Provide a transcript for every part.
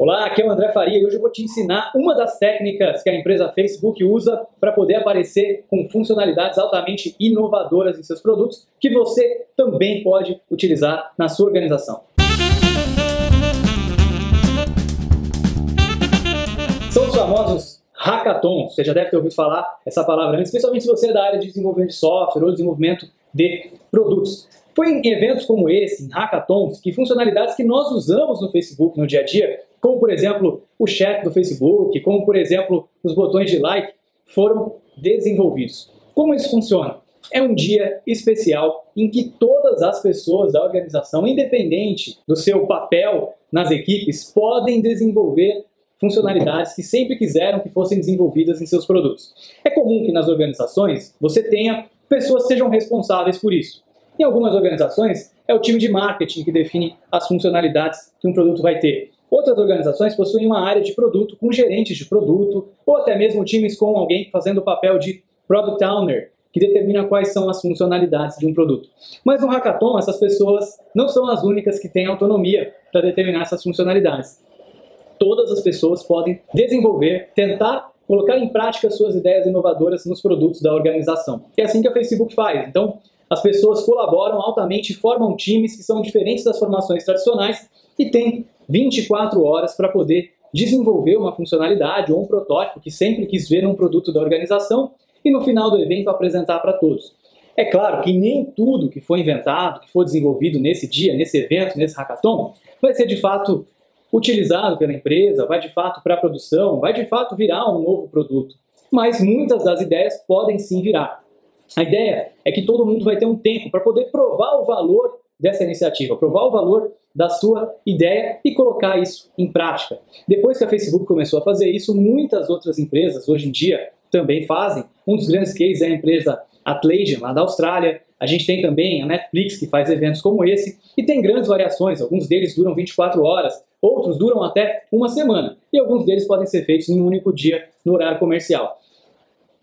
Olá, aqui é o André Faria e hoje eu vou te ensinar uma das técnicas que a empresa Facebook usa para poder aparecer com funcionalidades altamente inovadoras em seus produtos que você também pode utilizar na sua organização. São os famosos hackathons. Você já deve ter ouvido falar essa palavra especialmente se você é da área de desenvolvimento de software ou desenvolvimento de produtos. Foi em eventos como esse, em hackathons, que funcionalidades que nós usamos no Facebook no dia a dia como por exemplo o chat do Facebook, como por exemplo os botões de like, foram desenvolvidos. Como isso funciona? É um dia especial em que todas as pessoas da organização, independente do seu papel nas equipes, podem desenvolver funcionalidades que sempre quiseram que fossem desenvolvidas em seus produtos. É comum que nas organizações você tenha pessoas que sejam responsáveis por isso. Em algumas organizações, é o time de marketing que define as funcionalidades que um produto vai ter. Outras organizações possuem uma área de produto com gerentes de produto, ou até mesmo times com alguém fazendo o papel de Product Owner, que determina quais são as funcionalidades de um produto. Mas no Hackathon, essas pessoas não são as únicas que têm autonomia para determinar essas funcionalidades. Todas as pessoas podem desenvolver, tentar colocar em prática suas ideias inovadoras nos produtos da organização. É assim que a Facebook faz. Então, as pessoas colaboram altamente, formam times que são diferentes das formações tradicionais e têm 24 horas para poder desenvolver uma funcionalidade ou um protótipo que sempre quis ver num produto da organização e no final do evento apresentar para todos. É claro que nem tudo que foi inventado, que foi desenvolvido nesse dia, nesse evento, nesse hackathon, vai ser de fato utilizado pela empresa, vai de fato para a produção, vai de fato virar um novo produto. Mas muitas das ideias podem sim virar. A ideia é que todo mundo vai ter um tempo para poder provar o valor dessa iniciativa, provar o valor da sua ideia e colocar isso em prática. Depois que a Facebook começou a fazer isso, muitas outras empresas hoje em dia também fazem. Um dos grandes cases é a empresa Atlassian, lá da Austrália. A gente tem também a Netflix, que faz eventos como esse, e tem grandes variações. Alguns deles duram 24 horas, outros duram até uma semana, e alguns deles podem ser feitos em um único dia no horário comercial.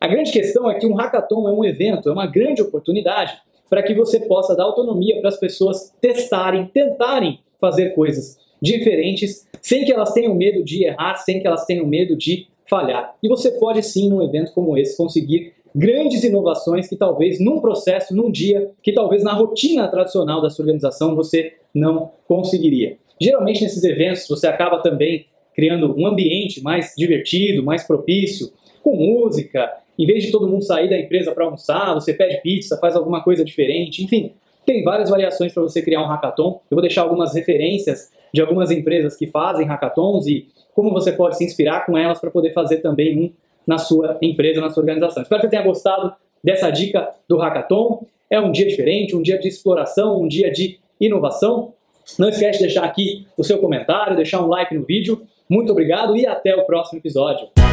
A grande questão é que um hackathon é um evento, é uma grande oportunidade para que você possa dar autonomia para as pessoas testarem, tentarem fazer coisas diferentes, sem que elas tenham medo de errar, sem que elas tenham medo de falhar. E você pode sim, num evento como esse, conseguir grandes inovações que talvez num processo, num dia, que talvez na rotina tradicional da sua organização você não conseguiria. Geralmente nesses eventos você acaba também criando um ambiente mais divertido, mais propício, com música, em vez de todo mundo sair da empresa para almoçar, você pede pizza, faz alguma coisa diferente, enfim. Tem várias variações para você criar um hackathon. Eu vou deixar algumas referências de algumas empresas que fazem hackathons e como você pode se inspirar com elas para poder fazer também um na sua empresa, na sua organização. Espero que você tenha gostado dessa dica do hackathon. É um dia diferente, um dia de exploração, um dia de inovação. Não esquece de deixar aqui o seu comentário, deixar um like no vídeo. Muito obrigado e até o próximo episódio.